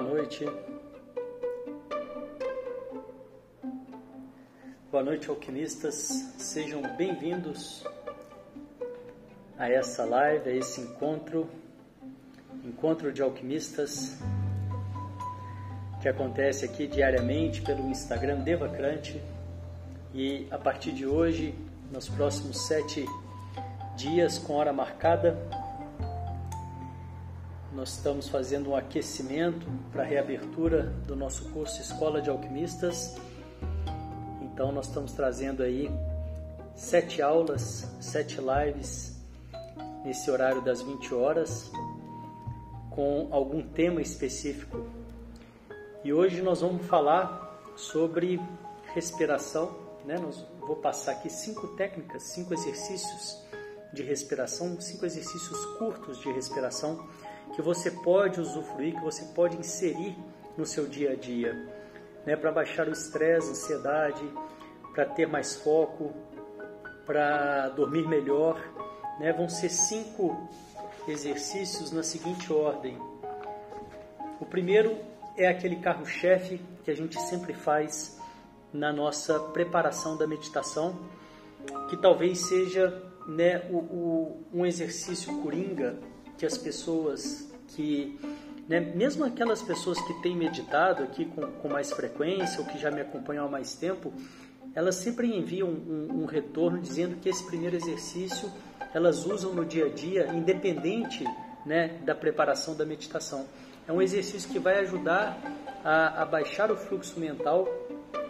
Boa noite. Boa noite, alquimistas. Sejam bem-vindos a essa live, a esse encontro, encontro de alquimistas, que acontece aqui diariamente pelo Instagram Devacrante. E a partir de hoje, nos próximos sete dias, com hora marcada, nós estamos fazendo um aquecimento para a reabertura do nosso curso Escola de Alquimistas. Então, nós estamos trazendo aí sete aulas, sete lives nesse horário das 20 horas, com algum tema específico. E hoje nós vamos falar sobre respiração. Né? Nós, vou passar aqui cinco técnicas, cinco exercícios de respiração, cinco exercícios curtos de respiração que você pode usufruir, que você pode inserir no seu dia a dia, né, para baixar o estresse, ansiedade, para ter mais foco, para dormir melhor. Né? Vão ser cinco exercícios na seguinte ordem. O primeiro é aquele carro-chefe que a gente sempre faz na nossa preparação da meditação, que talvez seja né, o, o, um exercício coringa que as pessoas que, né, mesmo aquelas pessoas que têm meditado aqui com, com mais frequência ou que já me acompanham há mais tempo, elas sempre enviam um, um retorno dizendo que esse primeiro exercício elas usam no dia a dia, independente né, da preparação da meditação. É um exercício que vai ajudar a, a baixar o fluxo mental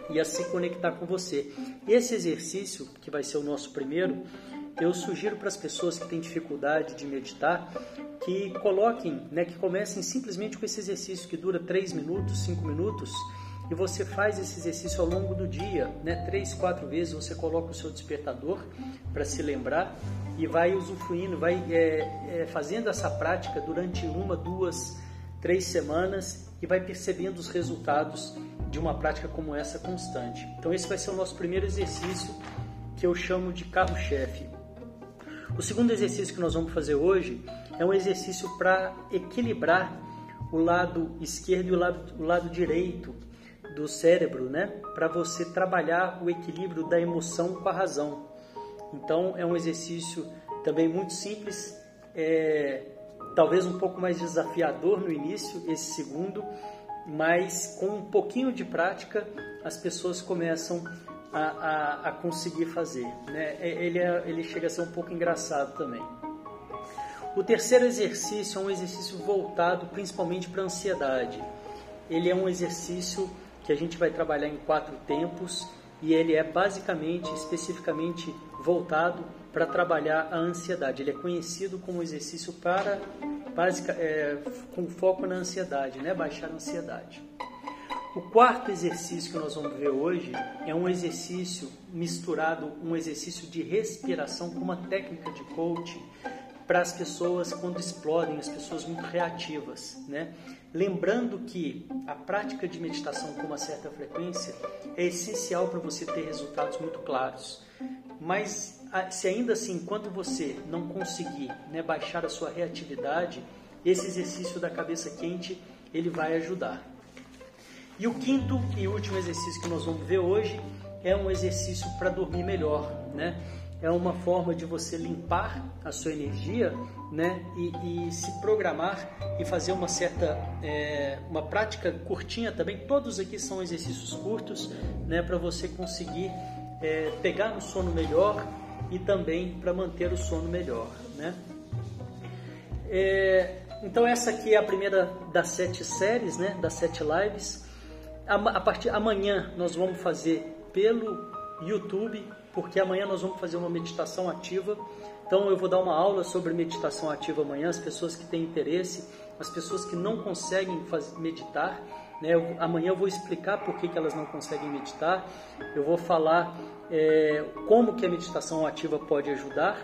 e a se conectar com você. Esse exercício, que vai ser o nosso primeiro, eu sugiro para as pessoas que têm dificuldade de meditar que coloquem, né, que comecem simplesmente com esse exercício que dura 3 minutos, 5 minutos, e você faz esse exercício ao longo do dia, né, três, quatro vezes você coloca o seu despertador para se lembrar e vai usufruindo, vai é, é, fazendo essa prática durante uma, duas, três semanas e vai percebendo os resultados de uma prática como essa constante. Então esse vai ser o nosso primeiro exercício que eu chamo de carro-chefe. O segundo exercício que nós vamos fazer hoje é um exercício para equilibrar o lado esquerdo e o lado, o lado direito do cérebro, né? Para você trabalhar o equilíbrio da emoção com a razão. Então é um exercício também muito simples, é, talvez um pouco mais desafiador no início, esse segundo, mas com um pouquinho de prática as pessoas começam a, a, a conseguir fazer. Né? É, ele, é, ele chega a ser um pouco engraçado também. O terceiro exercício é um exercício voltado principalmente para a ansiedade. Ele é um exercício que a gente vai trabalhar em quatro tempos e ele é basicamente, especificamente voltado para trabalhar a ansiedade. Ele é conhecido como exercício para básica, é, com foco na ansiedade, né? baixar a ansiedade. O quarto exercício que nós vamos ver hoje é um exercício misturado, um exercício de respiração com uma técnica de coaching para as pessoas quando explodem, as pessoas muito reativas, né? Lembrando que a prática de meditação com uma certa frequência é essencial para você ter resultados muito claros. Mas se ainda assim, enquanto você não conseguir né, baixar a sua reatividade, esse exercício da cabeça quente ele vai ajudar. E o quinto e último exercício que nós vamos ver hoje é um exercício para dormir melhor, né? É uma forma de você limpar a sua energia, né? E, e se programar e fazer uma certa, é, uma prática curtinha também. Todos aqui são exercícios curtos, né? Para você conseguir é, pegar no sono melhor e também para manter o sono melhor, né? É, então essa aqui é a primeira das sete séries, né? Das sete lives a partir amanhã nós vamos fazer pelo YouTube, porque amanhã nós vamos fazer uma meditação ativa. Então eu vou dar uma aula sobre meditação ativa amanhã. As pessoas que têm interesse, as pessoas que não conseguem fazer, meditar, né? Eu, amanhã eu vou explicar por que, que elas não conseguem meditar. Eu vou falar é, como que a meditação ativa pode ajudar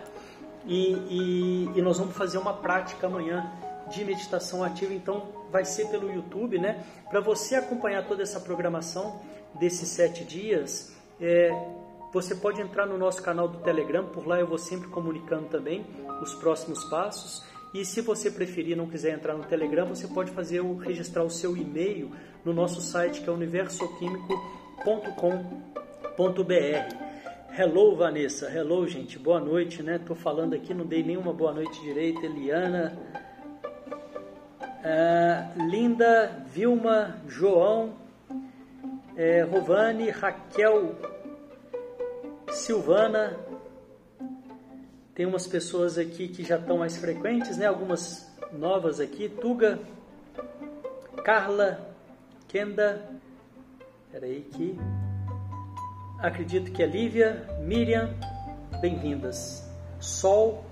e, e, e nós vamos fazer uma prática amanhã de meditação ativa. Então vai ser pelo YouTube, né? Para você acompanhar toda essa programação desses sete dias, é, você pode entrar no nosso canal do Telegram, por lá eu vou sempre comunicando também os próximos passos. E se você preferir não quiser entrar no Telegram, você pode fazer o registrar o seu e-mail no nosso site que é universoquímico.com.br. Hello, Vanessa. Hello, gente. Boa noite, né? Tô falando aqui, não dei nenhuma boa noite direito. Eliana, uh, Linda, Vilma, João, é, Rovani, Raquel, Silvana. Tem umas pessoas aqui que já estão mais frequentes, né? Algumas novas aqui. Tuga, Carla, Kenda. Peraí que acredito que é Lívia, Miriam, bem-vindas. Sol,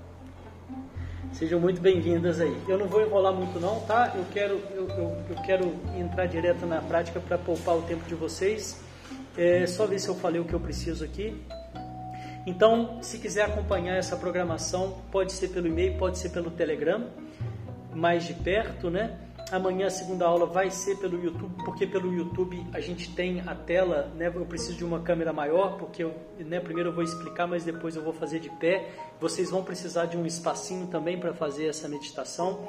sejam muito bem-vindas aí. Eu não vou enrolar muito não, tá? Eu quero, eu, eu, eu quero entrar direto na prática para poupar o tempo de vocês. É só ver se eu falei o que eu preciso aqui. Então, se quiser acompanhar essa programação, pode ser pelo e-mail, pode ser pelo Telegram, mais de perto, né? Amanhã a segunda aula vai ser pelo YouTube, porque pelo YouTube a gente tem a tela, né? Eu preciso de uma câmera maior, porque eu, né, primeiro eu vou explicar, mas depois eu vou fazer de pé. Vocês vão precisar de um espacinho também para fazer essa meditação.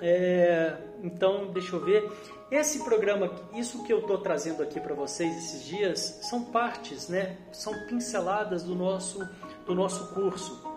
É, então, deixa eu ver. Esse programa, isso que eu estou trazendo aqui para vocês esses dias, são partes, né? São pinceladas do nosso, do nosso curso.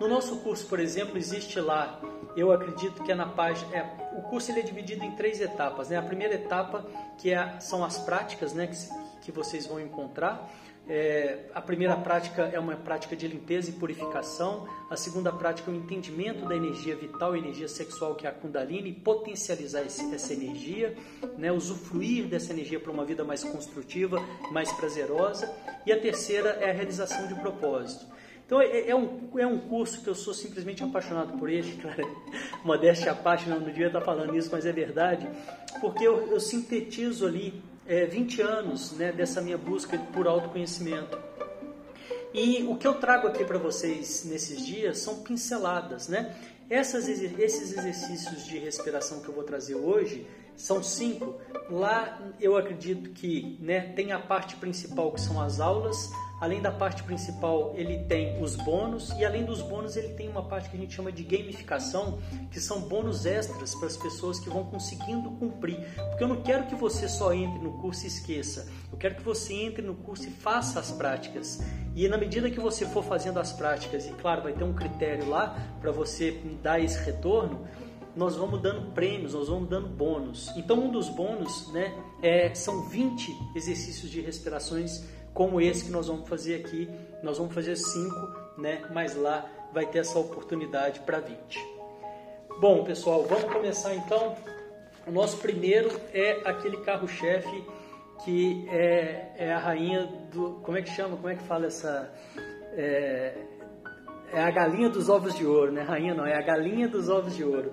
No nosso curso, por exemplo, existe lá, eu acredito que é na página, é, o curso ele é dividido em três etapas. Né? A primeira etapa que é, são as práticas né, que, que vocês vão encontrar. É, a primeira prática é uma prática de limpeza e purificação. A segunda prática é o entendimento da energia vital, energia sexual, que é a Kundalini, potencializar esse, essa energia, né, usufruir dessa energia para uma vida mais construtiva, mais prazerosa. E a terceira é a realização de propósito. Então é, é, um, é um curso que eu sou simplesmente apaixonado por ele, cara. Modéstia à parte, não, devia estar falando isso, mas é verdade, porque eu, eu sintetizo ali é, 20 anos né, dessa minha busca por autoconhecimento. E o que eu trago aqui para vocês nesses dias são pinceladas, né? Essas, esses exercícios de respiração que eu vou trazer hoje são cinco. Lá eu acredito que né, tem a parte principal que são as aulas, Além da parte principal, ele tem os bônus e além dos bônus, ele tem uma parte que a gente chama de gamificação, que são bônus extras para as pessoas que vão conseguindo cumprir. Porque eu não quero que você só entre no curso e esqueça. Eu quero que você entre no curso e faça as práticas. E na medida que você for fazendo as práticas, e claro, vai ter um critério lá para você dar esse retorno, nós vamos dando prêmios, nós vamos dando bônus. Então, um dos bônus né, é, são 20 exercícios de respirações como esse que nós vamos fazer aqui. Nós vamos fazer cinco, né? Mas lá vai ter essa oportunidade para 20. Bom, pessoal, vamos começar então. O nosso primeiro é aquele carro-chefe que é, é, a rainha do. Como é que chama? Como é que fala essa. É, é a galinha dos ovos de ouro, né? Rainha não, é a galinha dos ovos de ouro.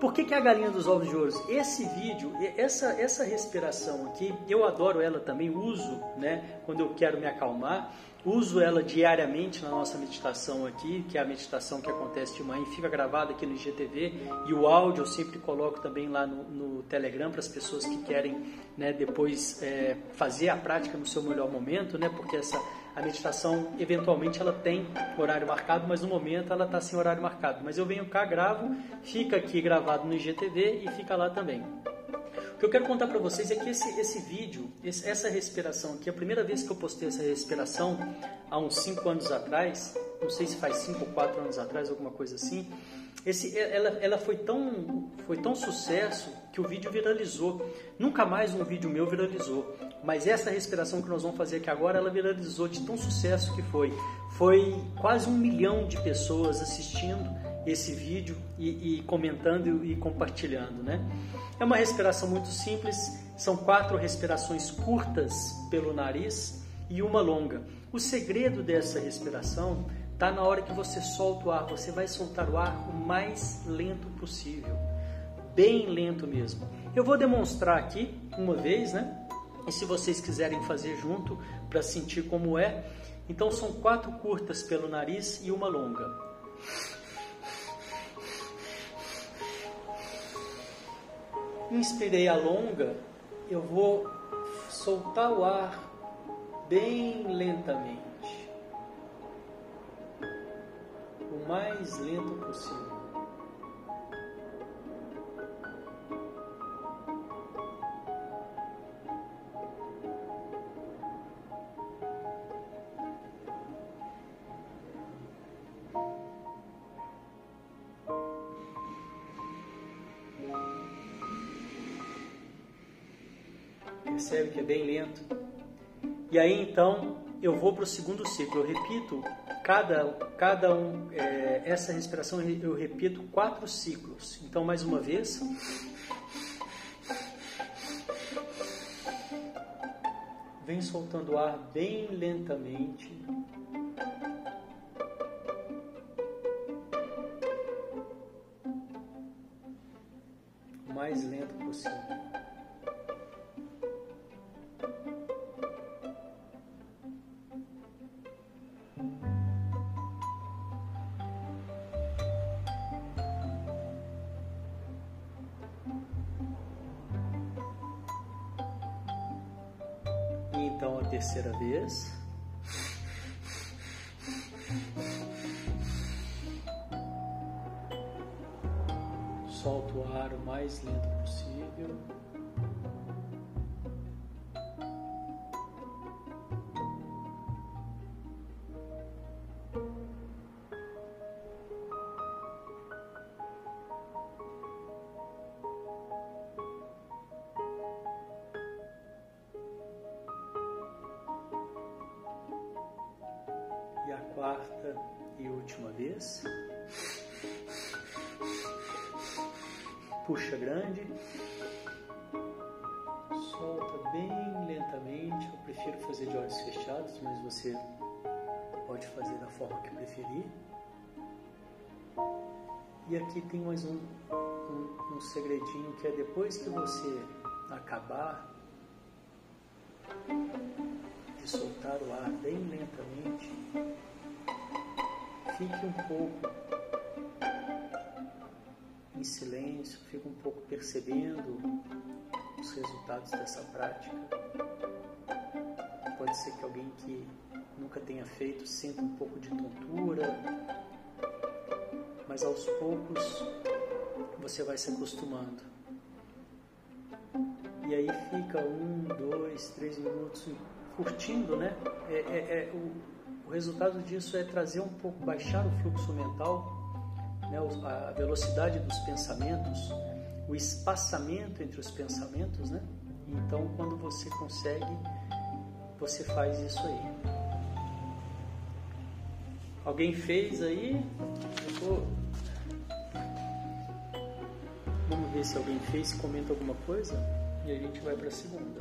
Por que, que é a galinha dos ovos de ouro? Esse vídeo, essa, essa respiração aqui, eu adoro ela também, uso né, quando eu quero me acalmar, uso ela diariamente na nossa meditação aqui, que é a meditação que acontece de manhã e fica gravada aqui no IGTV, e o áudio eu sempre coloco também lá no, no Telegram para as pessoas que querem né, depois é, fazer a prática no seu melhor momento, né, porque essa a meditação, eventualmente, ela tem horário marcado, mas no momento ela está sem horário marcado. Mas eu venho cá, gravo, fica aqui gravado no IGTV e fica lá também. O que eu quero contar para vocês é que esse, esse vídeo, esse, essa respiração aqui, a primeira vez que eu postei essa respiração, há uns 5 anos atrás, não sei se faz 5 ou 4 anos atrás, alguma coisa assim, esse, ela, ela foi, tão, foi tão sucesso que o vídeo viralizou. Nunca mais um vídeo meu viralizou. Mas essa respiração que nós vamos fazer aqui agora, ela viralizou de tão sucesso que foi. Foi quase um milhão de pessoas assistindo esse vídeo e, e comentando e compartilhando, né? É uma respiração muito simples. São quatro respirações curtas pelo nariz e uma longa. O segredo dessa respiração está na hora que você solta o ar. Você vai soltar o ar o mais lento possível, bem lento mesmo. Eu vou demonstrar aqui uma vez, né? E se vocês quiserem fazer junto para sentir como é, então são quatro curtas pelo nariz e uma longa. Inspirei a longa, eu vou soltar o ar bem lentamente, o mais lento possível. Que é bem lento? E aí então eu vou para o segundo ciclo. Eu repito cada, cada um, é, essa respiração eu repito quatro ciclos. Então mais uma vez. Vem soltando o ar bem lentamente. O mais lento possível. Terceira vez. Solta o ar o mais lento possível. Grande. Solta bem lentamente. Eu prefiro fazer de olhos fechados, mas você pode fazer da forma que preferir. E aqui tem mais um, um, um segredinho que é depois que você acabar de soltar o ar bem lentamente, fique um pouco em silêncio, fique um pouco percebendo os resultados dessa prática. Pode ser que alguém que nunca tenha feito sinta um pouco de tontura, mas aos poucos você vai se acostumando. E aí fica um, dois, três minutos curtindo, né? É, é, é o, o resultado disso é trazer um pouco, baixar o fluxo mental, né, a velocidade dos pensamentos, o espaçamento entre os pensamentos, né? Então, quando você consegue, você faz isso aí. Alguém fez aí? Vamos ver se alguém fez, comenta alguma coisa e a gente vai para a segunda.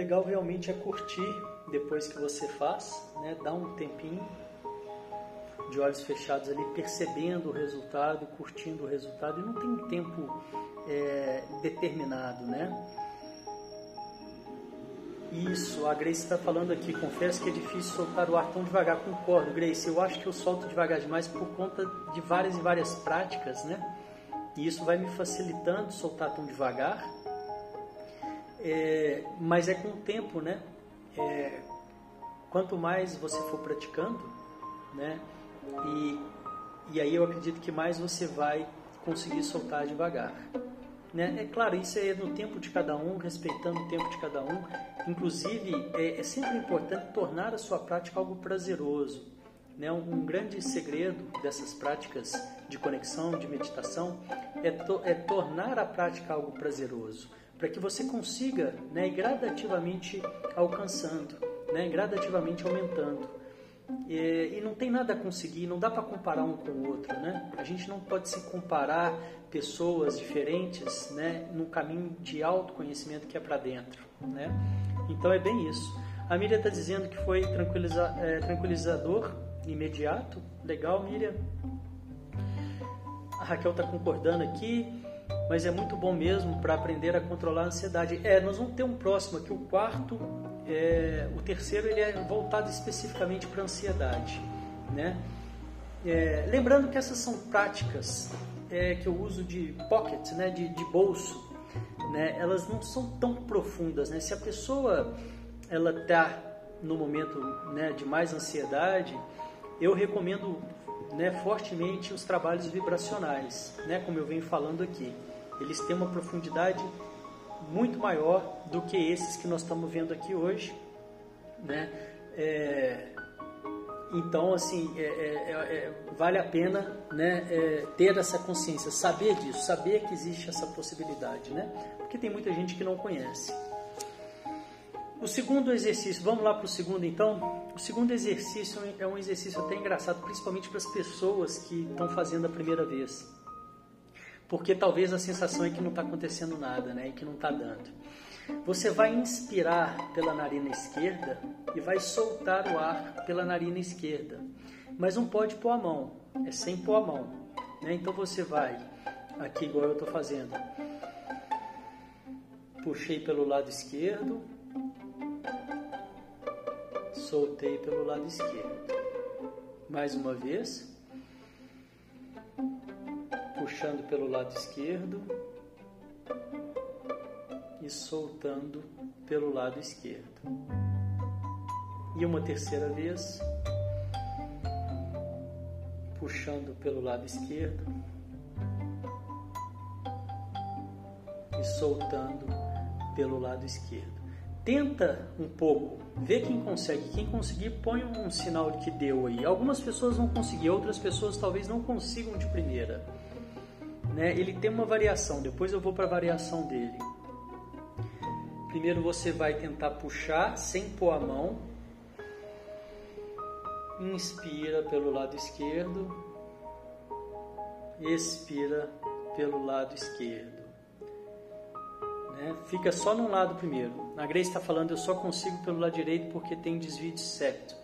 Legal realmente é curtir depois que você faz, né? Dar um tempinho de olhos fechados ali, percebendo o resultado, curtindo o resultado. E não tem um tempo é, determinado, né? Isso, a Grace está falando aqui. Confesso que é difícil soltar o ar tão devagar. Concordo, Grace. Eu acho que eu solto devagar demais por conta de várias e várias práticas, né? E isso vai me facilitando soltar tão devagar é, mas é com o tempo, né? É, quanto mais você for praticando, né? E, e aí eu acredito que mais você vai conseguir soltar devagar. Né? É claro, isso é no tempo de cada um, respeitando o tempo de cada um. Inclusive, é, é sempre importante tornar a sua prática algo prazeroso. Né? Um, um, grande segredo dessas práticas de conexão, de meditação, é, to, é tornar a prática algo prazeroso para que você consiga né, gradativamente alcançando, né, gradativamente aumentando. E, e, não tem nada a conseguir, não dá para comparar um com o outro, né? A gente não pode se comparar pessoas diferentes, né, num caminho de autoconhecimento que é para dentro, né? Então é bem isso. A Miriam está dizendo que foi tranquiliza, é, tranquilizador imediato. Legal, Miriam. A Raquel está concordando aqui mas é muito bom mesmo para aprender a controlar a ansiedade. É, nós vamos ter um próximo aqui, o quarto, é, o terceiro ele é voltado especificamente para ansiedade, né? É, lembrando que essas são práticas é, que eu uso de pocket, né, de, de bolso, né? Elas não são tão profundas, né? Se a pessoa ela está no momento né, de mais ansiedade, eu recomendo né, fortemente os trabalhos vibracionais, né, como eu venho falando aqui. Eles têm uma profundidade muito maior do que esses que nós estamos vendo aqui hoje. Né? É, Então, assim, é, é, é, vale a pena né, é, ter essa consciência, saber disso, saber que existe essa possibilidade, né? Porque tem muita gente que não conhece. O segundo exercício, vamos lá para o segundo então? O segundo exercício é um exercício até engraçado, principalmente para as pessoas que estão fazendo a primeira vez. Porque talvez a sensação é que não está acontecendo nada, né? E que não está dando. Você vai inspirar pela narina esquerda e vai soltar o ar pela narina esquerda. Mas não pode pôr a mão, é sem pôr a mão. Né? Então você vai, aqui igual eu estou fazendo. Puxei pelo lado esquerdo, soltei pelo lado esquerdo. Mais uma vez, puxando pelo lado esquerdo e soltando pelo lado esquerdo. E uma terceira vez, puxando pelo lado esquerdo e soltando pelo lado esquerdo. Tenta um pouco, vê quem consegue. Quem conseguir, põe um sinal que deu aí. Algumas pessoas vão conseguir, outras pessoas talvez não consigam de primeira. Né? Ele tem uma variação, depois eu vou para a variação dele. Primeiro você vai tentar puxar sem pôr a mão. Inspira pelo lado esquerdo. Expira pelo lado esquerdo. Né? Fica só num lado primeiro. A Grace está falando, eu só consigo pelo lado direito porque tem desvio de septo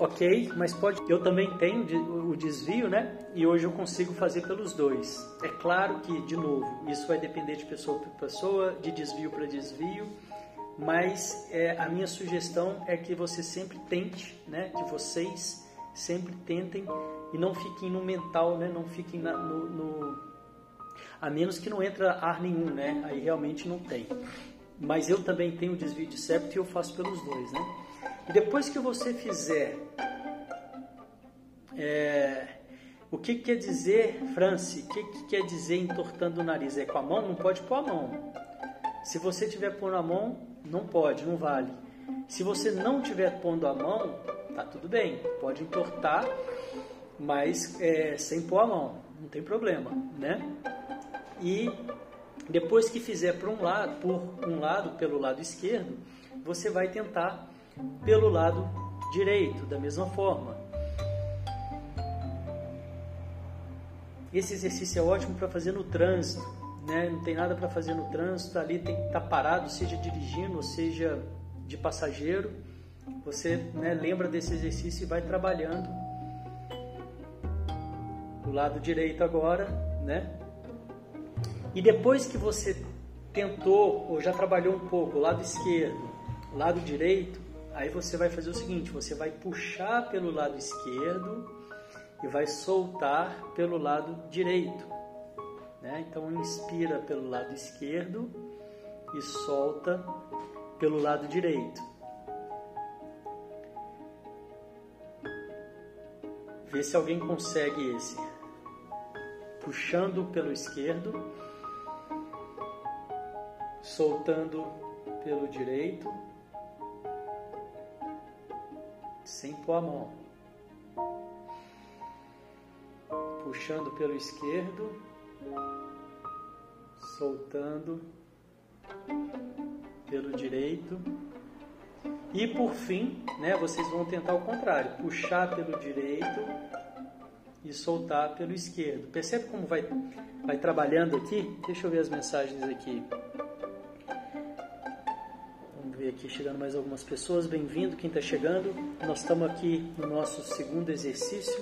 ok, mas pode. Eu também tenho o desvio, né? E hoje eu consigo fazer pelos dois. É claro que, de novo, isso vai depender de pessoa para pessoa, de desvio para desvio, mas é, a minha sugestão é que você sempre tente, né? Que vocês sempre tentem e não fiquem no mental, né? Não fiquem na, no, no a menos que não entra ar nenhum, né? Aí realmente não tem. Mas eu também tenho desvio de septo e eu faço pelos dois, né? E depois que você fizer, é, o que, quer dizer, France? O que, que, quer dizer entortando o nariz? É com a mão? Não pode pôr a mão. Se você tiver pondo a mão, não pode, não vale. Se você não tiver pondo a mão, tá tudo bem, pode entortar, mas é, sem pôr a mão, não tem problema, né? E depois que fizer por um lado, por um lado, pelo lado esquerdo, você vai tentar pelo lado direito, da mesma forma. Esse exercício é ótimo para fazer no trânsito, né? não tem nada para fazer no trânsito, ali tem que estar tá parado, seja dirigindo ou seja de passageiro. Você né, lembra desse exercício e vai trabalhando o lado direito agora, né? E depois que você tentou ou já trabalhou um pouco o lado esquerdo, lado direito, Aí você vai fazer o seguinte: você vai puxar pelo lado esquerdo e vai soltar pelo lado direito. Né? Então inspira pelo lado esquerdo e solta pelo lado direito. Vê se alguém consegue esse. Puxando pelo esquerdo, soltando pelo direito sem pôr a mão. Puxando pelo esquerdo, soltando pelo direito. E por fim, né, vocês vão tentar o contrário, puxar pelo direito e soltar pelo esquerdo. Percebe como vai, vai trabalhando aqui? Deixa eu ver as mensagens aqui ver aqui chegando mais algumas pessoas. Bem-vindo quem está chegando. Nós estamos aqui no nosso segundo exercício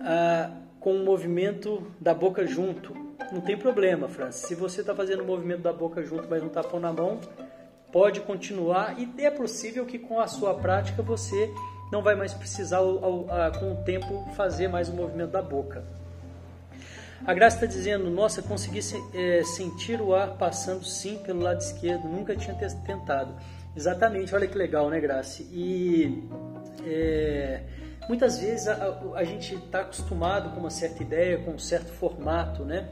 ah, com o movimento da boca junto. Não tem problema, Francis. Se você está fazendo o movimento da boca junto, mas não está pondo na mão, pode continuar e é possível que com a sua prática você não vai mais precisar, com o tempo, fazer mais o movimento da boca. A Graça está dizendo: Nossa, consegui é, sentir o ar passando sim pelo lado esquerdo, nunca tinha tentado. Exatamente, olha que legal, né, Graça? E é, muitas vezes a, a gente está acostumado com uma certa ideia, com um certo formato, né?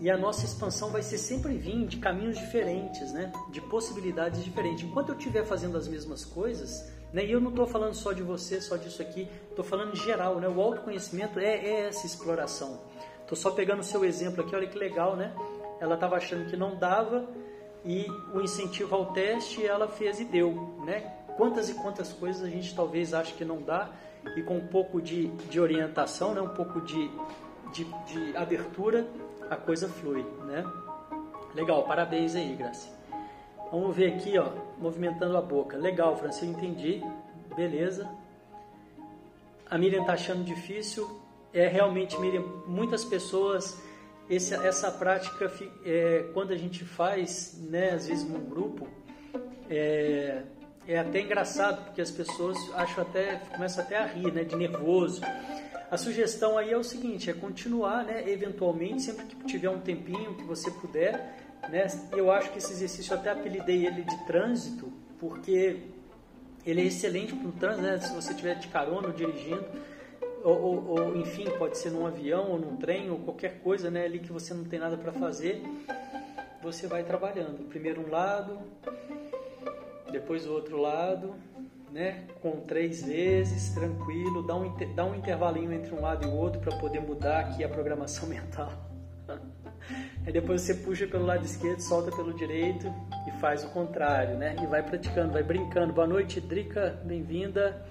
e a nossa expansão vai ser sempre vir de caminhos diferentes, né? De possibilidades diferentes. Enquanto eu estiver fazendo as mesmas coisas, né? E eu não estou falando só de você, só disso aqui, estou falando em geral, né? O autoconhecimento é, é essa exploração. Estou só pegando o seu exemplo aqui, olha que legal, né? Ela estava achando que não dava e o incentivo ao teste ela fez e deu, né? Quantas e quantas coisas a gente talvez ache que não dá e com um pouco de, de orientação, né? Um pouco de, de, de abertura, a coisa flui, né? Legal, parabéns aí, Graça. Vamos ver aqui, ó, movimentando a boca. Legal, Francisco, entendi. Beleza. A Miriam está achando difícil. É realmente, Miriam, muitas pessoas, esse, essa prática, é, quando a gente faz, né, às vezes num grupo, é, é até engraçado, porque as pessoas acham até, começam até a rir, né, de nervoso. A sugestão aí é o seguinte, é continuar, né, eventualmente, sempre que tiver um tempinho que você puder, né? Eu acho que esse exercício, eu até apelidei ele de trânsito, porque ele é excelente para o trânsito, né? se você estiver de carona ou dirigindo, ou, ou, ou, enfim, pode ser num avião ou num trem ou qualquer coisa né? ali que você não tem nada para fazer, você vai trabalhando. Primeiro um lado, depois o outro lado, né? com três vezes, tranquilo, dá um, dá um intervalinho entre um lado e o outro para poder mudar aqui a programação mental. Aí depois você puxa pelo lado esquerdo, solta pelo direito e faz o contrário, né? E vai praticando, vai brincando. Boa noite, Drica, bem-vinda.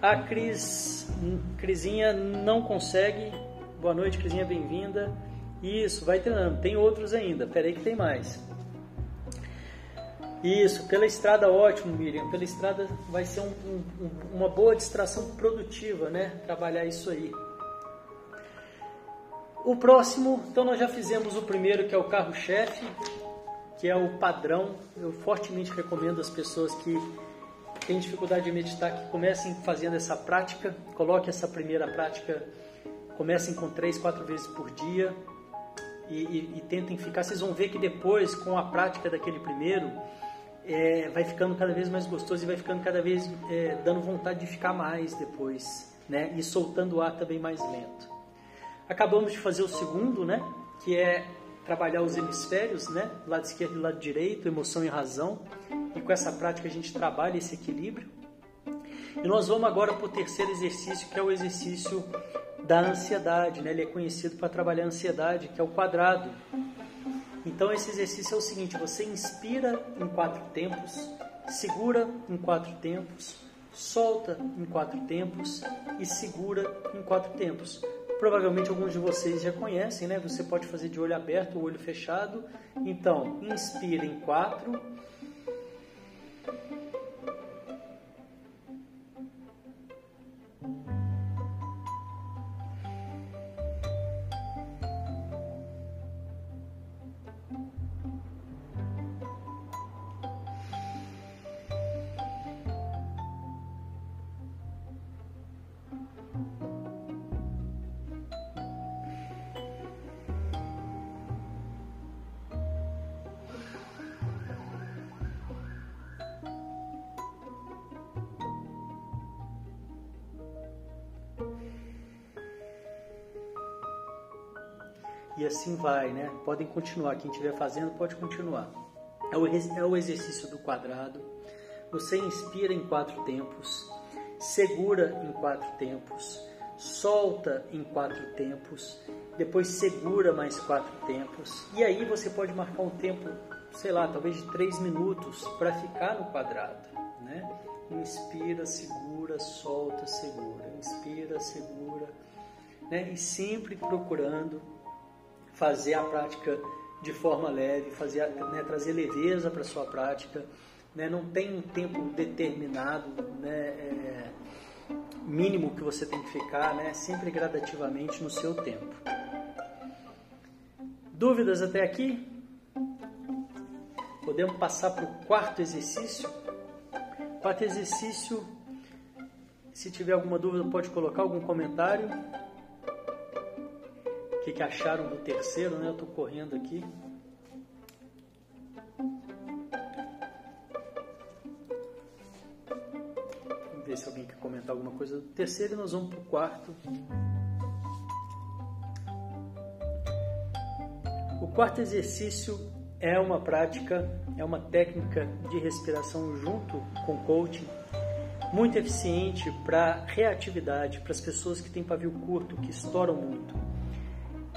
A Cris, Crisinha não consegue. Boa noite, Crisinha, bem-vinda. Isso, vai treinando. Tem outros ainda. Peraí que tem mais. Isso, pela estrada ótimo, Miriam. Pela estrada vai ser um, um, uma boa distração produtiva, né? Trabalhar isso aí. O próximo, então nós já fizemos o primeiro, que é o carro-chefe, que é o padrão. Eu fortemente recomendo às pessoas que têm dificuldade de meditar que comecem fazendo essa prática. Coloque essa primeira prática, comecem com três, quatro vezes por dia e, e, e tentem ficar. Vocês vão ver que depois, com a prática daquele primeiro, é, vai ficando cada vez mais gostoso e vai ficando cada vez é, dando vontade de ficar mais depois, né? E soltando o ar também mais lento. Acabamos de fazer o segundo, né? Que é trabalhar os hemisférios, né? Lado esquerdo e lado direito, emoção e razão. E com essa prática a gente trabalha esse equilíbrio. E nós vamos agora para o terceiro exercício, que é o exercício da ansiedade, né? Ele é conhecido para trabalhar a ansiedade, que é o quadrado. Então esse exercício é o seguinte: você inspira em quatro tempos, segura em quatro tempos, solta em quatro tempos e segura em quatro tempos. Provavelmente alguns de vocês já conhecem, né? Você pode fazer de olho aberto ou olho fechado. Então, inspira em quatro. Vai, né? Podem continuar. Quem estiver fazendo pode continuar. É o, é o exercício do quadrado. Você inspira em quatro tempos, segura em quatro tempos, solta em quatro tempos, depois segura mais quatro tempos. E aí você pode marcar um tempo, sei lá, talvez de três minutos para ficar no quadrado, né? Inspira, segura, solta, segura. Inspira, segura, né? E sempre procurando fazer a prática de forma leve, fazer, né, trazer leveza para a sua prática. Né, não tem um tempo determinado, né, é, mínimo que você tem que ficar, né, sempre gradativamente no seu tempo. Dúvidas até aqui? Podemos passar para o quarto exercício? Quarto exercício, se tiver alguma dúvida, pode colocar algum comentário que, que acharam do terceiro, né? Eu estou correndo aqui. Vamos ver se alguém quer comentar alguma coisa do terceiro e nós vamos para o quarto. quarto exercício é uma prática, é uma técnica de respiração junto com coaching muito eficiente para reatividade, para as pessoas que têm pavio curto, que estouram muito.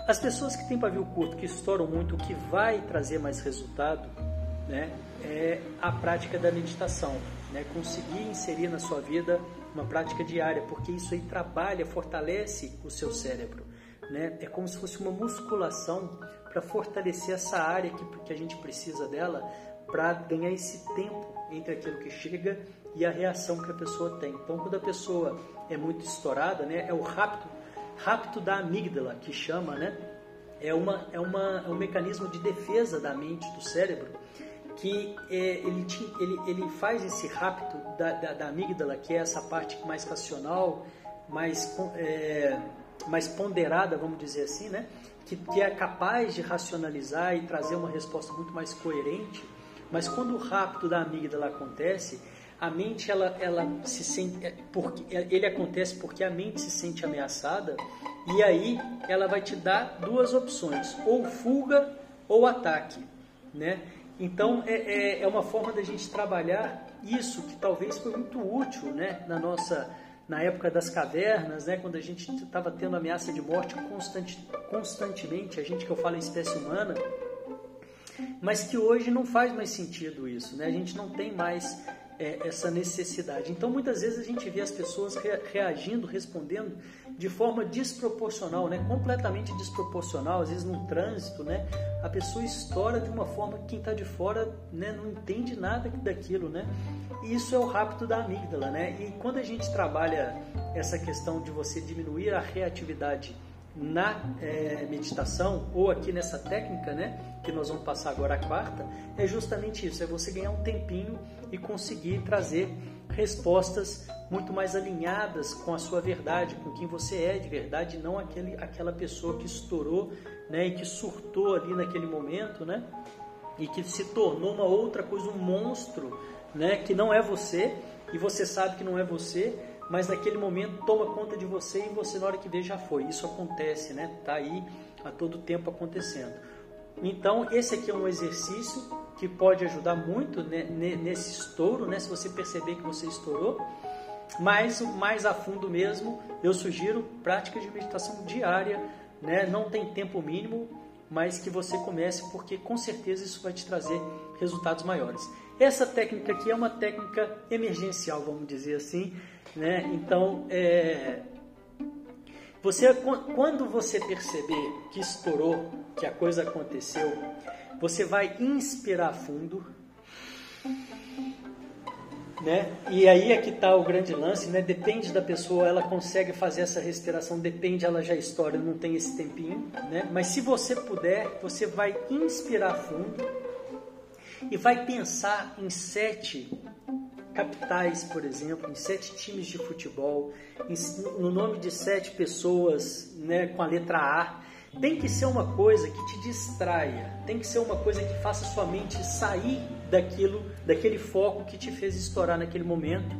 As pessoas que têm pavio curto, que estouram muito, o que vai trazer mais resultado né, é a prática da meditação. Né, conseguir inserir na sua vida uma prática diária, porque isso aí trabalha, fortalece o seu cérebro. Né? É como se fosse uma musculação para fortalecer essa área que, que a gente precisa dela para ganhar esse tempo entre aquilo que chega e a reação que a pessoa tem. Então, quando a pessoa é muito estourada, né, é o rapto, rapto da amígdala que chama, né? É, uma, é, uma, é um mecanismo de defesa da mente, do cérebro, que é, ele, ele, ele faz esse rapto da, da, da, amígdala, que é essa parte mais racional, mais, é, mais ponderada, vamos dizer assim, né? Que, que é capaz de racionalizar e trazer uma resposta muito mais coerente. Mas quando o rapto da amígdala acontece, a mente ela, ela se sente é, porque ele acontece porque a mente se sente ameaçada e aí ela vai te dar duas opções ou fuga ou ataque né então é, é, é uma forma da gente trabalhar isso que talvez foi muito útil né na nossa na época das cavernas né quando a gente estava tendo ameaça de morte constante, constantemente a gente que eu falo em espécie humana mas que hoje não faz mais sentido isso, né? A gente não tem mais é, essa necessidade. Então, muitas vezes a gente vê as pessoas reagindo, respondendo de forma desproporcional, né? completamente desproporcional, às vezes no trânsito, né? a pessoa estoura de uma forma que quem está de fora né? não entende nada daquilo. Né? E isso é o rápido da amígdala. Né? E quando a gente trabalha essa questão de você diminuir a reatividade na é, meditação ou aqui nessa técnica, né, que nós vamos passar agora a quarta, é justamente isso, é você ganhar um tempinho e conseguir trazer respostas muito mais alinhadas com a sua verdade, com quem você é de verdade, não aquele, aquela pessoa que estourou, né, e que surtou ali naquele momento, né, e que se tornou uma outra coisa, um monstro, né, que não é você e você sabe que não é você, mas naquele momento toma conta de você e você na hora que vê já foi. Isso acontece, né? Tá aí a todo tempo acontecendo. Então, esse aqui é um exercício que pode ajudar muito né, nesse estouro, né? Se você perceber que você estourou. Mas mais a fundo mesmo, eu sugiro prática de meditação diária, né? Não tem tempo mínimo, mas que você comece porque com certeza isso vai te trazer resultados maiores. Essa técnica aqui é uma técnica emergencial, vamos dizer assim, né? Então, é, você, quando você perceber que estourou, que a coisa aconteceu, você vai inspirar fundo, né? E aí é que está o grande lance, né? Depende da pessoa, ela consegue fazer essa respiração, depende, ela já estoura, não tem esse tempinho, né? Mas se você puder, você vai inspirar fundo e vai pensar em sete capitais, por exemplo, em sete times de futebol, no nome de sete pessoas né, com a letra A. Tem que ser uma coisa que te distraia, tem que ser uma coisa que faça sua mente sair daquilo, daquele foco que te fez estourar naquele momento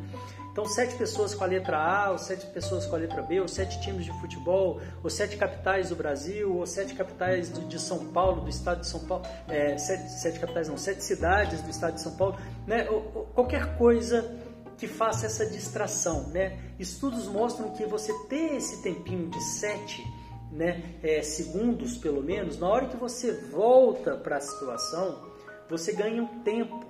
então, sete pessoas com a letra A, ou sete pessoas com a letra B, ou sete times de futebol, ou sete capitais do Brasil, ou sete capitais de São Paulo, do estado de São Paulo, é, sete, sete capitais não, sete cidades do estado de São Paulo, né? Ou, ou, qualquer coisa que faça essa distração, né? Estudos mostram que você ter esse tempinho de sete né, é, segundos, pelo menos, na hora que você volta para a situação, você ganha um tempo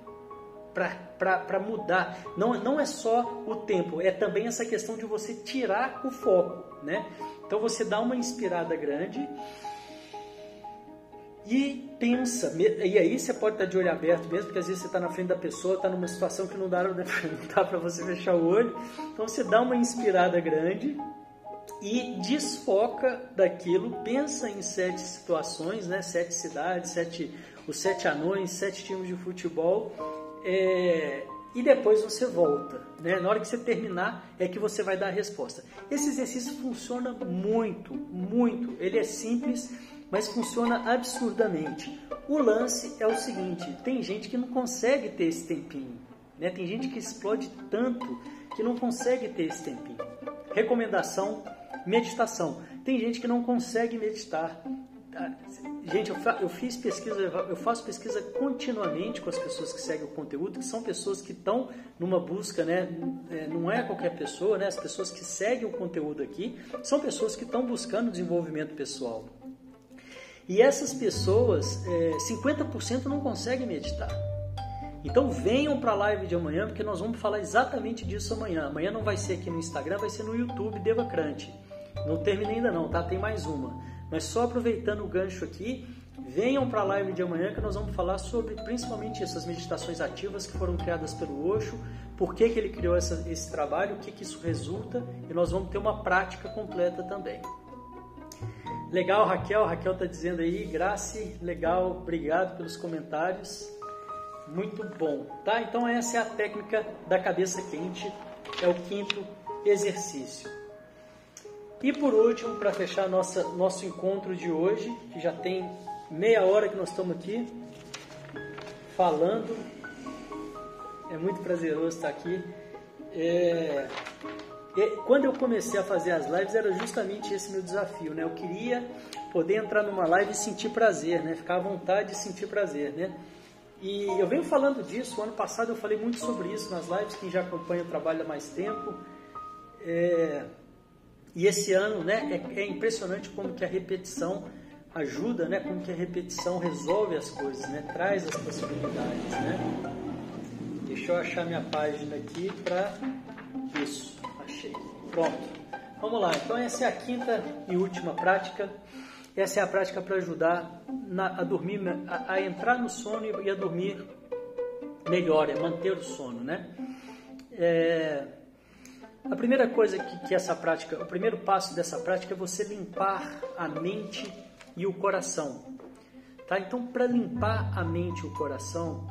para mudar. Não, não é só o tempo, é também essa questão de você tirar o foco, né? Então você dá uma inspirada grande e pensa. E aí você pode estar de olho aberto mesmo, porque às vezes você está na frente da pessoa, está numa situação que não dá, dá para você fechar o olho. Então você dá uma inspirada grande e desfoca daquilo, pensa em sete situações, né? sete cidades, sete, os sete anões, sete times de futebol é, e depois você volta. Né? Na hora que você terminar é que você vai dar a resposta. Esse exercício funciona muito, muito. Ele é simples, mas funciona absurdamente. O lance é o seguinte: tem gente que não consegue ter esse tempinho. Né? Tem gente que explode tanto que não consegue ter esse tempinho. Recomendação: meditação. Tem gente que não consegue meditar Gente, eu, fiz pesquisa, eu faço pesquisa continuamente com as pessoas que seguem o conteúdo, que são pessoas que estão numa busca, né? É, não é qualquer pessoa, né? As pessoas que seguem o conteúdo aqui são pessoas que estão buscando desenvolvimento pessoal. E essas pessoas, é, 50% não conseguem meditar. Então venham para a live de amanhã, porque nós vamos falar exatamente disso amanhã. Amanhã não vai ser aqui no Instagram, vai ser no YouTube Devacrante. Não terminei ainda não, tá? Tem mais uma. Mas só aproveitando o gancho aqui, venham para a live de amanhã que nós vamos falar sobre principalmente essas meditações ativas que foram criadas pelo Osho, por que, que ele criou essa, esse trabalho, o que, que isso resulta e nós vamos ter uma prática completa também. Legal, Raquel. Raquel está dizendo aí, Grace, legal, obrigado pelos comentários. Muito bom, tá? Então essa é a técnica da cabeça quente, é o quinto exercício. E por último, para fechar nossa, nosso encontro de hoje, que já tem meia hora que nós estamos aqui falando, é muito prazeroso estar aqui. É, quando eu comecei a fazer as lives era justamente esse meu desafio, né? Eu queria poder entrar numa live e sentir prazer, né? Ficar à vontade e sentir prazer, né? E eu venho falando disso, ano passado eu falei muito sobre isso nas lives, quem já acompanha o trabalho há mais tempo. É, e esse ano, né, é, é, impressionante como que a repetição ajuda, né, como que a repetição resolve as coisas, né, traz as possibilidades, né. Deixa eu achar minha página aqui para isso. Achei. Pronto. Vamos lá. Então essa é a quinta e última prática. Essa é a prática para ajudar na, a dormir, a, a, entrar no sono e a dormir melhor, é manter o sono, né? É, a primeira coisa que, que essa prática, o primeiro passo dessa prática é você limpar a mente e o coração. Tá? Então, para limpar a mente e o coração,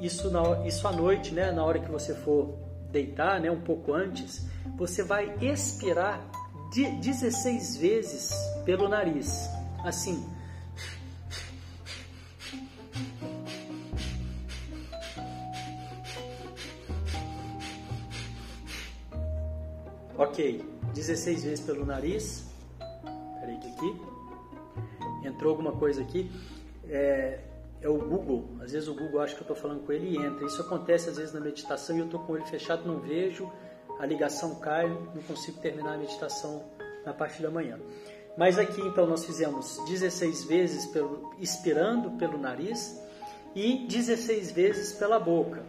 isso, na, isso à noite, né, na hora que você for deitar, né, um pouco antes, você vai expirar 16 vezes pelo nariz. Assim, Ok, 16 vezes pelo nariz. Peraí que aqui. Entrou alguma coisa aqui. É, é o Google. Às vezes o Google acha que eu estou falando com ele e entra. Isso acontece às vezes na meditação e eu estou com o olho fechado, não vejo, a ligação cai, não consigo terminar a meditação na parte da manhã. Mas aqui então nós fizemos 16 vezes pelo, expirando pelo nariz e 16 vezes pela boca.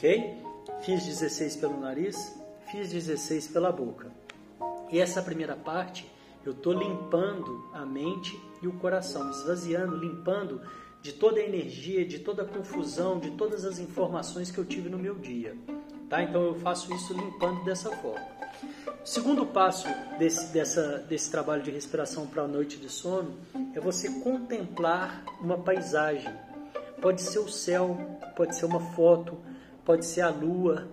Ok? Fiz 16 pelo nariz, fiz 16 pela boca. E essa primeira parte eu estou limpando a mente e o coração, esvaziando, limpando de toda a energia, de toda a confusão, de todas as informações que eu tive no meu dia. Tá? Então eu faço isso limpando dessa forma. Segundo passo desse, dessa, desse trabalho de respiração para a noite de sono é você contemplar uma paisagem. Pode ser o céu, pode ser uma foto, pode ser a lua.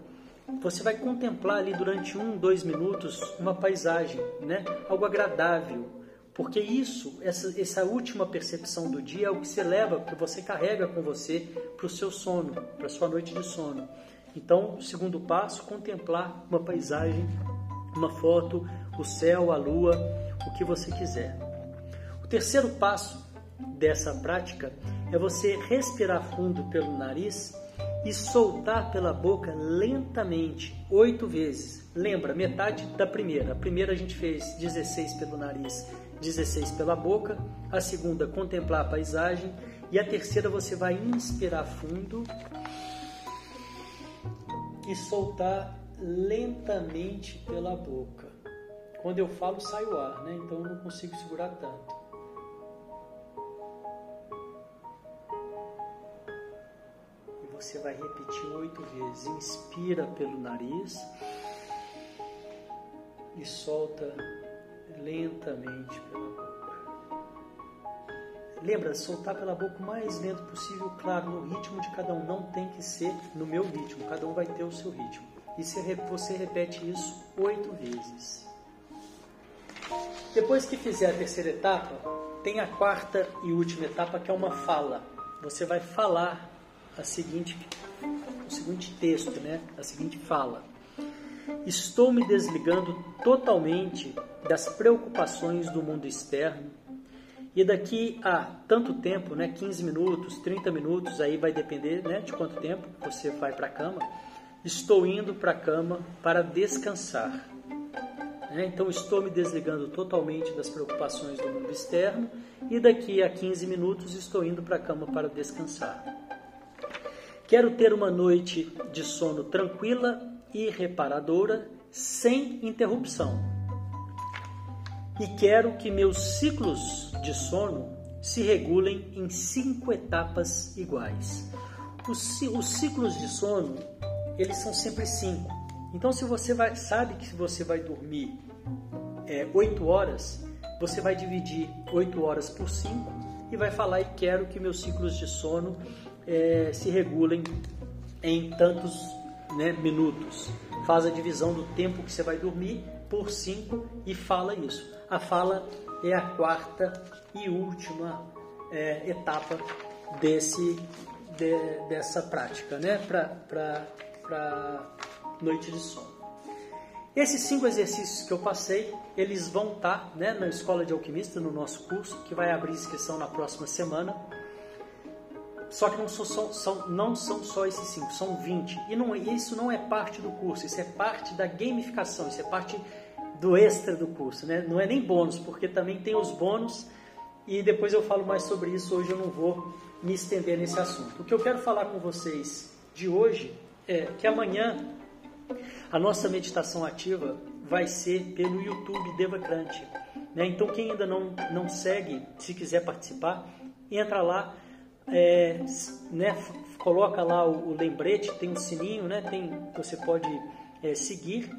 Você vai contemplar ali durante um, dois minutos uma paisagem, né? algo agradável, porque isso, essa, essa última percepção do dia é o que você leva, que você carrega com você para o seu sono, para sua noite de sono. Então, o segundo passo, contemplar uma paisagem, uma foto, o céu, a lua, o que você quiser. O terceiro passo dessa prática é você respirar fundo pelo nariz e soltar pela boca lentamente, oito vezes. Lembra, metade da primeira. A primeira a gente fez 16 pelo nariz, 16 pela boca. A segunda, contemplar a paisagem. E a terceira, você vai inspirar fundo e soltar lentamente pela boca. Quando eu falo, sai o ar, né? Então eu não consigo segurar tanto. Você vai repetir oito vezes. Inspira pelo nariz e solta lentamente pela boca. Lembra, soltar pela boca o mais lento possível, claro, no ritmo de cada um. Não tem que ser no meu ritmo, cada um vai ter o seu ritmo. E você repete isso oito vezes. Depois que fizer a terceira etapa, tem a quarta e última etapa que é uma fala. Você vai falar a seguinte seguinte texto, né? A seguinte fala: Estou me desligando totalmente das preocupações do mundo externo e daqui a tanto tempo, né, 15 minutos, 30 minutos, aí vai depender né, de quanto tempo você vai para a cama, estou indo para a cama para descansar. Né? Então estou me desligando totalmente das preocupações do mundo externo e daqui a 15 minutos estou indo para a cama para descansar. Quero ter uma noite de sono tranquila e reparadora, sem interrupção e quero que meus ciclos de sono se regulem em cinco etapas iguais. Os, os ciclos de sono, eles são sempre cinco. Então, se você vai, sabe que você vai dormir é, 8 horas, você vai dividir 8 horas por 5 e vai falar: e quero que meus ciclos de sono é, se regulem em tantos né, minutos. Faz a divisão do tempo que você vai dormir por 5 e fala isso. A fala é a quarta e última é, etapa desse, de, dessa prática, né? Para noite de sono. Esses cinco exercícios que eu passei, eles vão estar né, na Escola de Alquimista, no nosso curso, que vai abrir inscrição na próxima semana. Só que não são, são, não são só esses cinco, são 20. E não, isso não é parte do curso, isso é parte da gamificação, isso é parte do extra do curso, né? Não é nem bônus, porque também tem os bônus e depois eu falo mais sobre isso. Hoje eu não vou me estender nesse assunto. O que eu quero falar com vocês de hoje é que amanhã a nossa meditação ativa vai ser pelo YouTube Devacrante. Né? Então quem ainda não, não segue, se quiser participar, entra lá, é, né? coloca lá o, o, lembrete, tem um sininho, né? tem, você pode é, seguir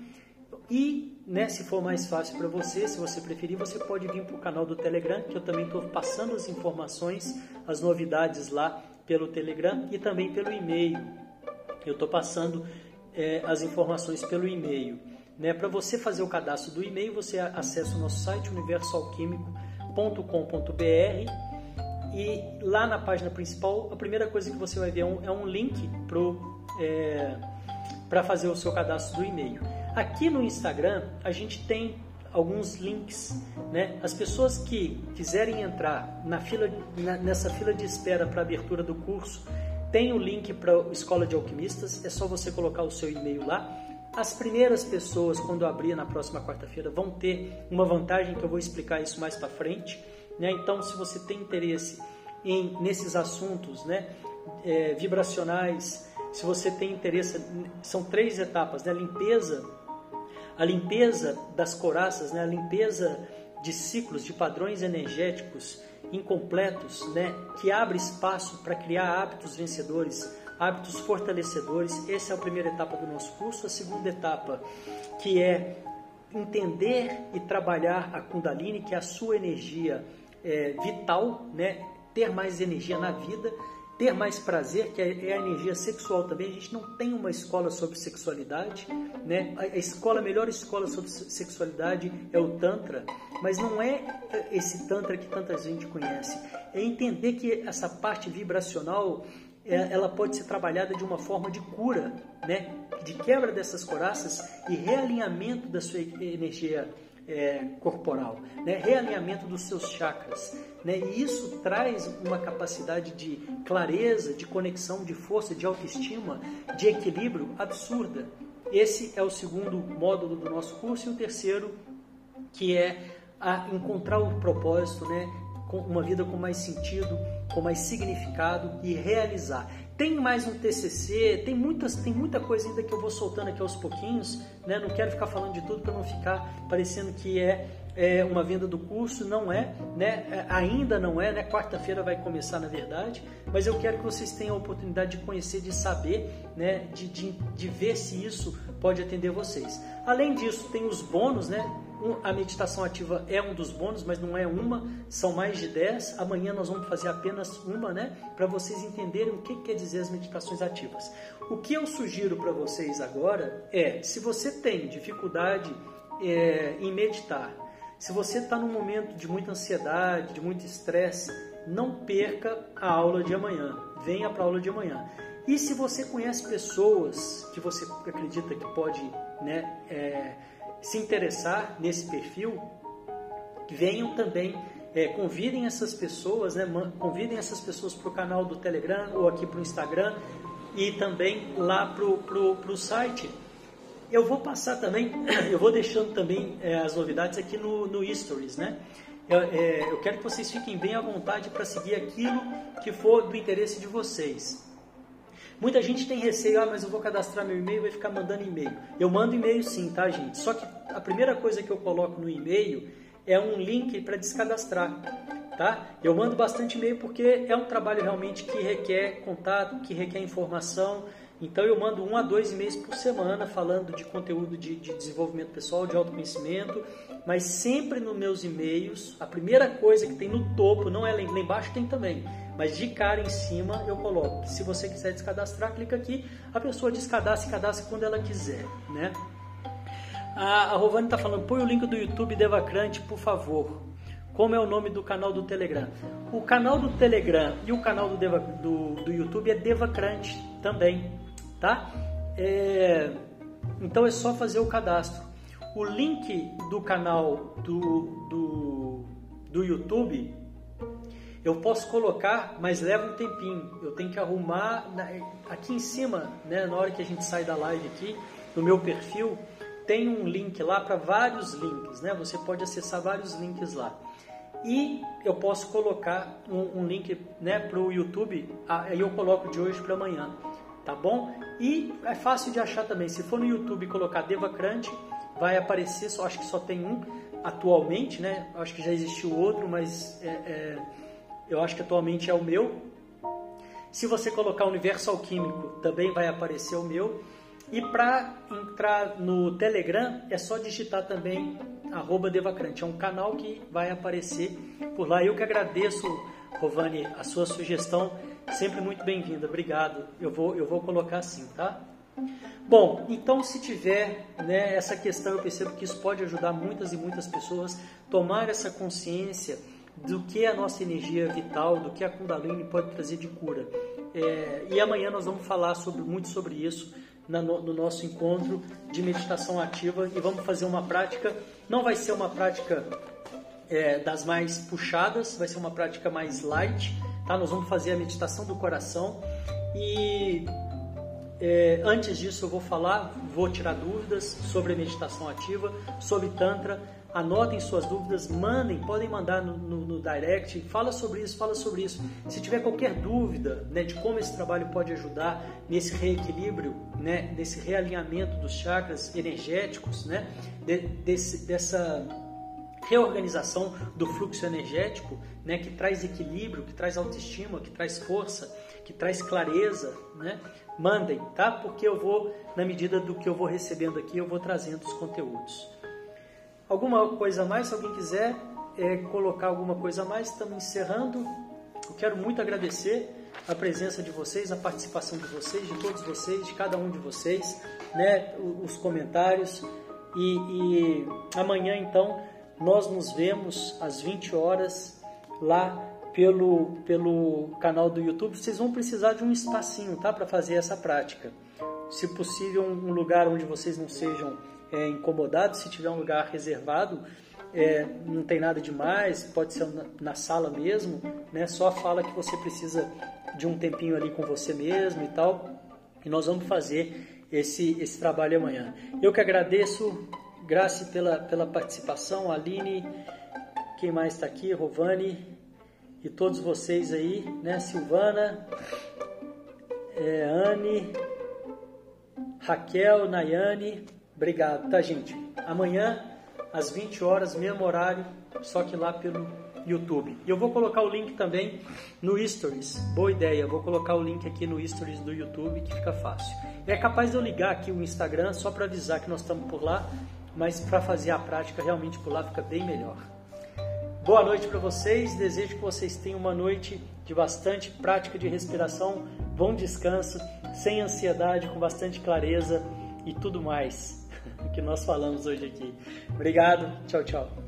e né, se for mais fácil para você, se você preferir, você pode vir para o canal do Telegram, que eu também estou passando as informações, as novidades lá pelo Telegram e também pelo e-mail. Eu estou passando é, as informações pelo e-mail. Né? Para você fazer o cadastro do e-mail, você acessa o nosso site universalquímico.com.br e lá na página principal, a primeira coisa que você vai ver é um, é um link para é, fazer o seu cadastro do e-mail. Aqui no Instagram a gente tem alguns links, né? As pessoas que quiserem entrar na fila, na, nessa fila de espera para abertura do curso, tem o link para a Escola de Alquimistas. É só você colocar o seu e-mail lá. As primeiras pessoas, quando abrir na próxima quarta-feira, vão ter uma vantagem que eu vou explicar isso mais para frente. Né? Então, se você tem interesse em nesses assuntos, né, é, vibracionais, se você tem interesse, são três etapas, né? Limpeza a limpeza das coraças, né? a limpeza de ciclos, de padrões energéticos incompletos, né? que abre espaço para criar hábitos vencedores, hábitos fortalecedores. Essa é a primeira etapa do nosso curso. A segunda etapa, que é entender e trabalhar a Kundalini, que é a sua energia é, vital, né? ter mais energia na vida ter mais prazer, que é, é a energia sexual também. A gente não tem uma escola sobre sexualidade, né? A escola, a melhor escola sobre sexualidade é o Tantra, mas não é esse Tantra que tanta gente conhece. É entender que essa parte vibracional é, ela pode ser trabalhada de uma forma de cura, né? De quebra dessas coraças e realinhamento da sua energia é, corporal, né? realinhamento dos seus chakras. Né? E isso traz uma capacidade de clareza, de conexão, de força, de autoestima, de equilíbrio absurda. Esse é o segundo módulo do nosso curso e o terceiro que é a encontrar o propósito, né? uma vida com mais sentido, com mais significado e realizar. Tem mais um TCC, tem muitas, tem muita coisa ainda que eu vou soltando aqui aos pouquinhos, né? Não quero ficar falando de tudo para não ficar parecendo que é, é, uma venda do curso, não é, né? É, ainda não é, né? Quarta-feira vai começar na verdade, mas eu quero que vocês tenham a oportunidade de conhecer, de saber, né? De, de, de ver se isso pode atender vocês. Além disso, tem os bônus, né? A meditação ativa é um dos bônus, mas não é uma, são mais de 10. Amanhã nós vamos fazer apenas uma, né? Para vocês entenderem o que quer dizer as meditações ativas. O que eu sugiro para vocês agora é: se você tem dificuldade é, em meditar, se você está num momento de muita ansiedade, de muito estresse, não perca a aula de amanhã. Venha para a aula de amanhã. E se você conhece pessoas que você acredita que pode né, é, se interessar nesse perfil, venham também, é, convidem essas pessoas, né, convidem essas pessoas para o canal do Telegram ou aqui para o Instagram e também lá para o site. Eu vou passar também, eu vou deixando também é, as novidades aqui no, no Stories, né? Eu, é, eu quero que vocês fiquem bem à vontade para seguir aquilo que for do interesse de vocês. Muita gente tem receio, ah, mas eu vou cadastrar meu e-mail vai ficar mandando e-mail. Eu mando e-mail sim, tá, gente? Só que a primeira coisa que eu coloco no e-mail é um link para descadastrar, tá? Eu mando bastante e-mail porque é um trabalho realmente que requer contato, que requer informação. Então eu mando um a dois e-mails por semana falando de conteúdo de, de desenvolvimento pessoal, de autoconhecimento, mas sempre nos meus e-mails, a primeira coisa que tem no topo, não é lá embaixo tem também, mas de cara em cima eu coloco que se você quiser descadastrar, clica aqui, a pessoa descadastra e cadastra quando ela quiser, né? A, a Rovani está falando, põe o link do YouTube Devacrante, por favor. Como é o nome do canal do Telegram? O canal do Telegram e o canal do, Deva, do, do YouTube é Devacrante também, tá? É, então é só fazer o cadastro. O link do canal do, do, do YouTube eu posso colocar, mas leva um tempinho. Eu tenho que arrumar aqui em cima, né, na hora que a gente sai da live aqui, no meu perfil, tem um link lá para vários links, né? Você pode acessar vários links lá. E eu posso colocar um, um link né, para o YouTube, aí eu coloco de hoje para amanhã, tá bom? E é fácil de achar também. Se for no YouTube colocar Devacrante, vai aparecer, só acho que só tem um atualmente, né? Acho que já existiu outro, mas é, é, eu acho que atualmente é o meu. Se você colocar Universo Alquímico, também vai aparecer o meu. E para entrar no Telegram é só digitar também Devacrante. É um canal que vai aparecer por lá. Eu que agradeço, Rovani, a sua sugestão. Sempre muito bem-vinda. Obrigado. Eu vou, eu vou colocar assim, tá? Bom, então se tiver né, essa questão, eu percebo que isso pode ajudar muitas e muitas pessoas a tomar essa consciência do que a nossa energia vital, do que a Kundalini pode trazer de cura. É, e amanhã nós vamos falar sobre, muito sobre isso no nosso encontro de meditação ativa e vamos fazer uma prática. Não vai ser uma prática é, das mais puxadas, vai ser uma prática mais light. Tá? Nós vamos fazer a meditação do coração e é, antes disso eu vou falar, vou tirar dúvidas sobre a meditação ativa, sobre Tantra anotem suas dúvidas, mandem, podem mandar no, no, no, direct, fala sobre isso, fala sobre isso. Se tiver qualquer dúvida né, de como esse trabalho pode ajudar nesse reequilíbrio, né, nesse realinhamento dos chakras energéticos, né, de, desse, dessa reorganização do fluxo energético, né, que traz equilíbrio, que traz autoestima, que traz força, que traz clareza, né? Mandem, tá? Porque eu vou, na medida do que eu vou recebendo aqui, eu vou trazendo os conteúdos. Alguma coisa a mais, se alguém quiser é, colocar alguma coisa a mais, estamos encerrando. Eu quero muito agradecer a presença de vocês, a participação de vocês, de todos vocês, de cada um de vocês, né, os comentários. E, e amanhã, então, nós nos vemos às 20 horas lá pelo, pelo canal do YouTube. Vocês vão precisar de um espacinho tá, para fazer essa prática. Se possível, um lugar onde vocês não sejam é, incomodado, se tiver um lugar reservado, é, não tem nada demais, pode ser na, na, sala mesmo, né? Só fala que você precisa de um tempinho ali com você mesmo e tal. E nós vamos fazer esse, esse trabalho amanhã. Eu que agradeço, Graça pela, pela participação, Aline, quem mais está aqui, Rovani e todos vocês aí, né? Silvana, é, Anne, Raquel, Nayane. Obrigado, tá, gente? Amanhã, às 20 horas, mesmo horário, só que lá pelo YouTube. E eu vou colocar o link também no Stories. Boa ideia, vou colocar o link aqui no Stories do YouTube que fica fácil. É capaz de eu ligar aqui o Instagram só para avisar que nós estamos por lá, mas para fazer a prática realmente por lá fica bem melhor. Boa noite para vocês, desejo que vocês tenham uma noite de bastante prática de respiração, bom descanso, sem ansiedade, com bastante clareza e tudo mais que nós falamos hoje aqui. Obrigado, tchau, tchau.